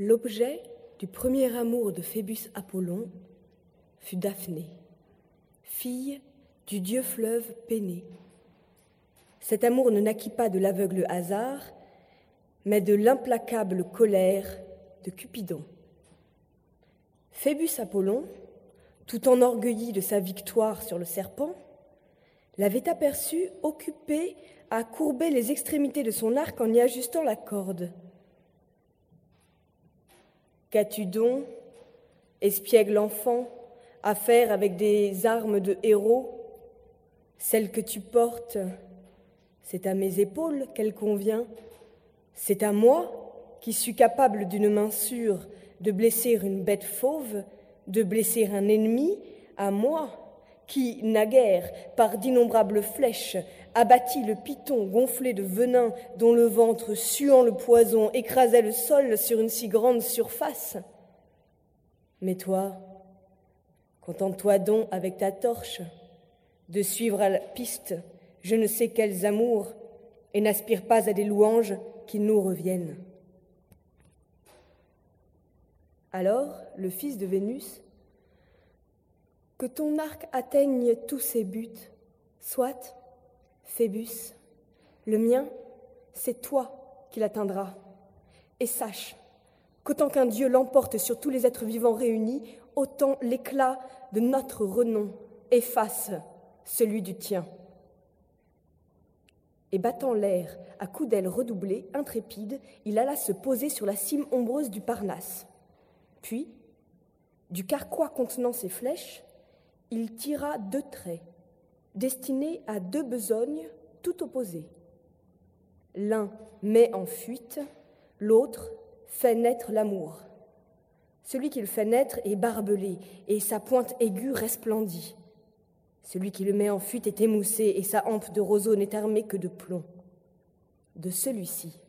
L'objet du premier amour de Phébus Apollon fut Daphné, fille du dieu fleuve Péné. Cet amour ne naquit pas de l'aveugle hasard, mais de l'implacable colère de Cupidon. Phébus Apollon, tout enorgueilli de sa victoire sur le serpent, l'avait aperçu occupé à courber les extrémités de son arc en y ajustant la corde. Qu'as-tu donc, espiègle enfant, à faire avec des armes de héros? Celles que tu portes, c'est à mes épaules qu'elle convient. C'est à moi qui suis capable d'une main sûre de blesser une bête fauve, de blesser un ennemi, à moi qui, naguère, par d'innombrables flèches, abattit le python gonflé de venin dont le ventre, suant le poison, écrasait le sol sur une si grande surface. Mais toi, contente-toi donc avec ta torche de suivre à la piste je ne sais quels amours et n'aspire pas à des louanges qui nous reviennent. Alors le fils de Vénus que ton arc atteigne tous ses buts, soit, Phébus, le mien, c'est toi qui l'atteindras. Et sache qu'autant qu'un Dieu l'emporte sur tous les êtres vivants réunis, autant l'éclat de notre renom efface celui du tien. Et battant l'air à coups d'ailes redoublées, intrépide, il alla se poser sur la cime ombreuse du Parnasse. Puis, du carquois contenant ses flèches, il tira deux traits, destinés à deux besognes tout opposées. L'un met en fuite, l'autre fait naître l'amour. Celui qui le fait naître est barbelé, et sa pointe aiguë resplendit. Celui qui le met en fuite est émoussé, et sa hampe de roseau n'est armée que de plomb. De celui-ci,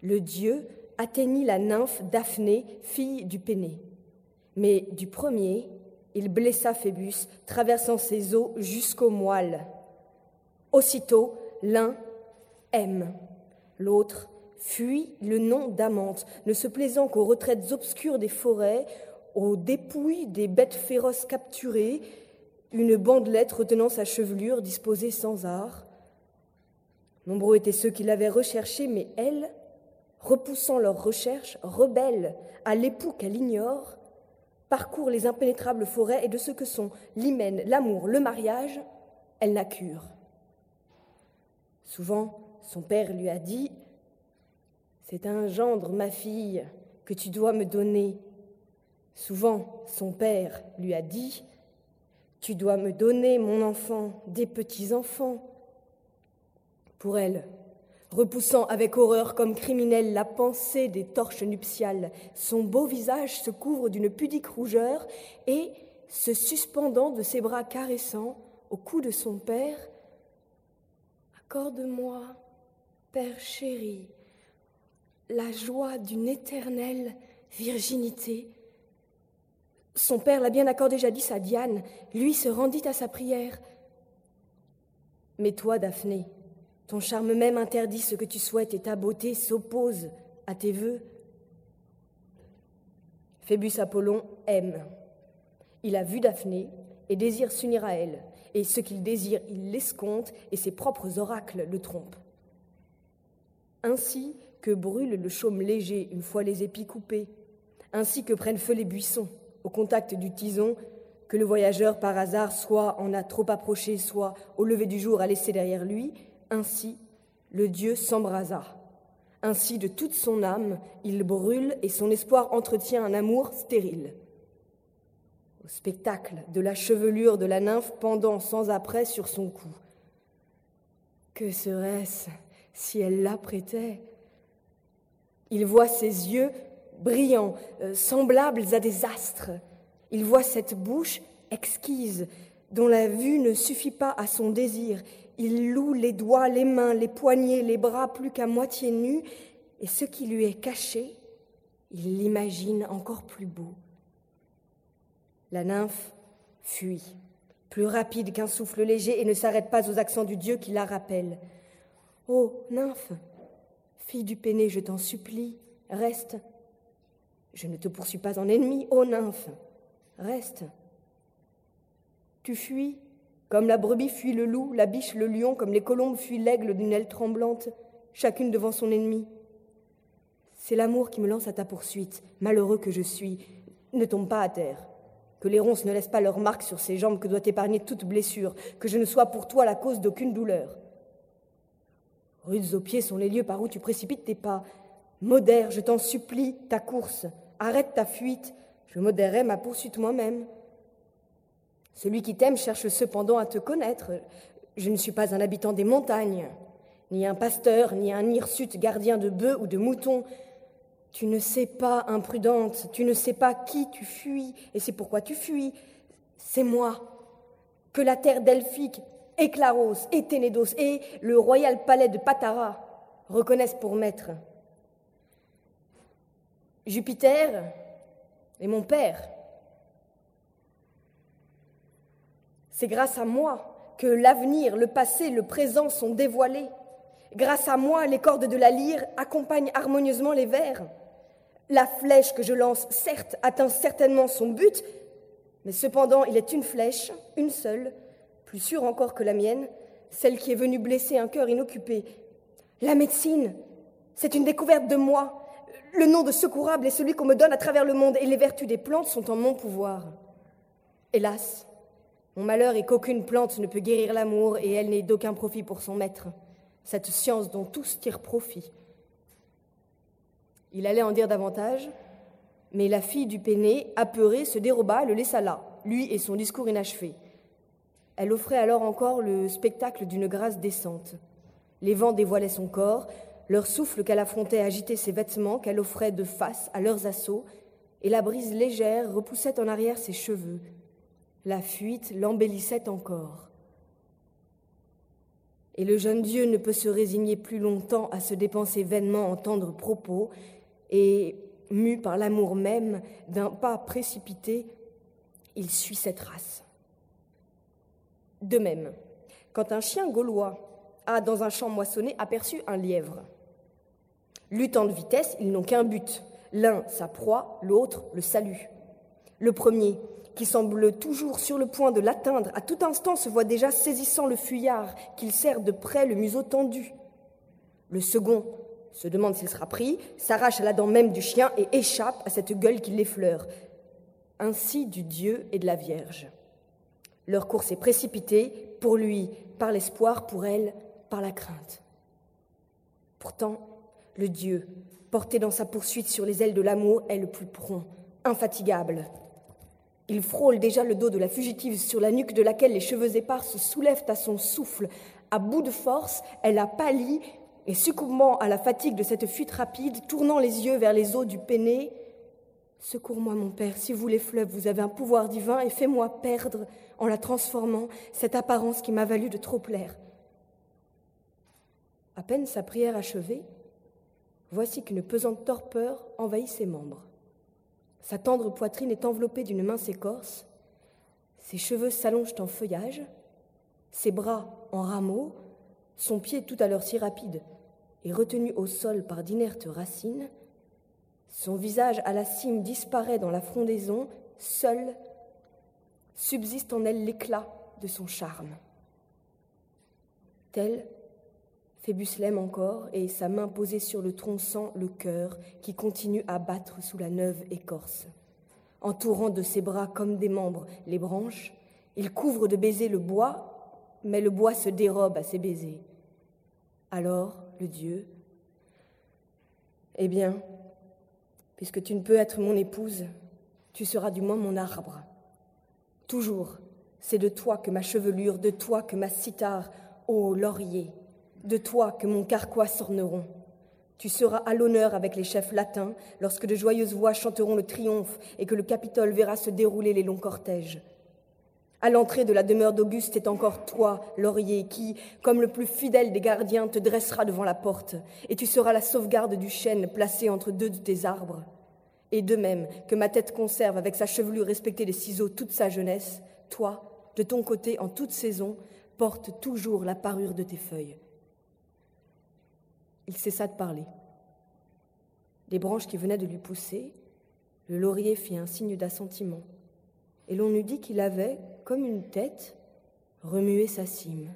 le dieu atteignit la nymphe Daphné, fille du Péné. Mais du premier, il blessa Phébus, traversant ses os jusqu'au moelle. Aussitôt, l'un aime, l'autre fuit le nom d'Amante, ne se plaisant qu'aux retraites obscures des forêts, aux dépouilles des bêtes féroces capturées, une bandelette retenant sa chevelure disposée sans art. Nombreux étaient ceux qui l'avaient recherchée, mais elle, repoussant leur recherche, rebelle à l'époux qu'elle ignore, parcourt les impénétrables forêts et de ce que sont l'hymen, l'amour, le mariage, elle n'a cure. Souvent, son père lui a dit C'est un gendre, ma fille, que tu dois me donner. Souvent, son père lui a dit Tu dois me donner, mon enfant, des petits-enfants. Pour elle, repoussant avec horreur comme criminelle la pensée des torches nuptiales. Son beau visage se couvre d'une pudique rougeur et, se suspendant de ses bras caressants au cou de son père, Accorde-moi, Père chéri, la joie d'une éternelle virginité. Son père l'a bien accordé jadis à Diane, lui se rendit à sa prière. Mais toi, Daphné, ton charme même interdit ce que tu souhaites et ta beauté s'oppose à tes voeux. Phébus Apollon aime. Il a vu Daphné et désire s'unir à elle. Et ce qu'il désire, il l'escompte et ses propres oracles le trompent. Ainsi que brûle le chaume léger une fois les épis coupés, ainsi que prennent feu les buissons au contact du tison, que le voyageur par hasard soit en a trop approché, soit au lever du jour a laissé derrière lui, ainsi, le Dieu s'embrasa. Ainsi, de toute son âme, il brûle et son espoir entretient un amour stérile. Au spectacle de la chevelure de la nymphe pendant sans après sur son cou. Que serait-ce si elle l'apprêtait? Il voit ses yeux brillants, euh, semblables à des astres. Il voit cette bouche exquise, dont la vue ne suffit pas à son désir. Il loue les doigts, les mains, les poignets, les bras plus qu'à moitié nus, et ce qui lui est caché, il l'imagine encore plus beau. La nymphe fuit, plus rapide qu'un souffle léger, et ne s'arrête pas aux accents du Dieu qui la rappelle. Ô nymphe, fille du Péné, je t'en supplie, reste. Je ne te poursuis pas en ennemi, ô nymphe. Reste. Tu fuis, comme la brebis fuit le loup, la biche le lion, comme les colombes fuient l'aigle d'une aile tremblante, chacune devant son ennemi. C'est l'amour qui me lance à ta poursuite, malheureux que je suis. Ne tombe pas à terre. Que les ronces ne laissent pas leur marque sur ses jambes, que doit épargner toute blessure, que je ne sois pour toi la cause d'aucune douleur. Rudes aux pieds sont les lieux par où tu précipites tes pas. Modère, je t'en supplie, ta course. Arrête ta fuite. Je modérerai ma poursuite moi-même. Celui qui t'aime cherche cependant à te connaître. Je ne suis pas un habitant des montagnes, ni un pasteur, ni un hirsute gardien de bœufs ou de moutons. Tu ne sais pas, imprudente, tu ne sais pas qui tu fuis, et c'est pourquoi tu fuis. C'est moi. Que la terre delphique, Éclaros, et Ténédos, et le royal palais de Patara reconnaissent pour maître. Jupiter est mon père. C'est grâce à moi que l'avenir, le passé, le présent sont dévoilés. Grâce à moi, les cordes de la lyre accompagnent harmonieusement les vers. La flèche que je lance, certes, atteint certainement son but, mais cependant il est une flèche, une seule, plus sûre encore que la mienne, celle qui est venue blesser un cœur inoccupé. La médecine, c'est une découverte de moi. Le nom de secourable est celui qu'on me donne à travers le monde, et les vertus des plantes sont en mon pouvoir. Hélas, mon malheur est qu'aucune plante ne peut guérir l'amour, et elle n'est d'aucun profit pour son maître, cette science dont tous tirent profit. Il allait en dire davantage, mais la fille du Péné, apeurée, se déroba, le laissa là, lui et son discours inachevé. Elle offrait alors encore le spectacle d'une grâce décente. Les vents dévoilaient son corps, leur souffle qu'elle affrontait agitait ses vêtements qu'elle offrait de face à leurs assauts, et la brise légère repoussait en arrière ses cheveux. La fuite l'embellissait encore. Et le jeune Dieu ne peut se résigner plus longtemps à se dépenser vainement en tendres propos, et, mu par l'amour même d'un pas précipité, il suit cette race. De même, quand un chien gaulois a, dans un champ moissonné, aperçu un lièvre, luttant de vitesse, ils n'ont qu'un but, l'un sa proie, l'autre le salut. Le premier, qui semble toujours sur le point de l'atteindre, à tout instant se voit déjà saisissant le fuyard, qu'il serre de près le museau tendu. Le second, se demande s'il sera pris, s'arrache à la dent même du chien et échappe à cette gueule qui l'effleure. Ainsi du Dieu et de la Vierge. Leur course est précipitée, pour lui par l'espoir, pour elle par la crainte. Pourtant, le Dieu, porté dans sa poursuite sur les ailes de l'amour, est le plus prompt, infatigable. Il frôle déjà le dos de la fugitive sur la nuque de laquelle les cheveux épars se soulèvent à son souffle. À bout de force, elle a pâli et succombant à la fatigue de cette fuite rapide, tournant les yeux vers les eaux du Péné, Secours-moi, mon Père, si vous les fleuves, vous avez un pouvoir divin, et fais-moi perdre, en la transformant, cette apparence qui m'a valu de trop plaire. À peine sa prière achevée, voici qu'une pesante torpeur envahit ses membres. Sa tendre poitrine est enveloppée d'une mince écorce, ses cheveux s'allongent en feuillage, ses bras en rameaux, son pied tout à l'heure si rapide et retenu au sol par d'inertes racines, son visage à la cime disparaît dans la frondaison, seul subsiste en elle l'éclat de son charme. Tel Phébus l'aime encore, et sa main posée sur le tronc le cœur qui continue à battre sous la neuve écorce. Entourant de ses bras comme des membres les branches, il couvre de baisers le bois, mais le bois se dérobe à ses baisers. Alors, le Dieu, eh bien, puisque tu ne peux être mon épouse, tu seras du moins mon arbre. Toujours, c'est de toi que ma chevelure, de toi que ma cithare, ô laurier, de toi que mon carquois s'orneront. Tu seras à l'honneur avec les chefs latins lorsque de joyeuses voix chanteront le triomphe et que le Capitole verra se dérouler les longs cortèges. À l'entrée de la demeure d'Auguste est encore toi, laurier, qui, comme le plus fidèle des gardiens, te dressera devant la porte, et tu seras la sauvegarde du chêne placé entre deux de tes arbres. Et de même que ma tête conserve avec sa chevelure respectée des ciseaux toute sa jeunesse, toi, de ton côté, en toute saison, porte toujours la parure de tes feuilles. Il cessa de parler. Les branches qui venaient de lui pousser Le laurier fit un signe d'assentiment, et l'on eût dit qu'il avait, comme une tête, remué sa cime.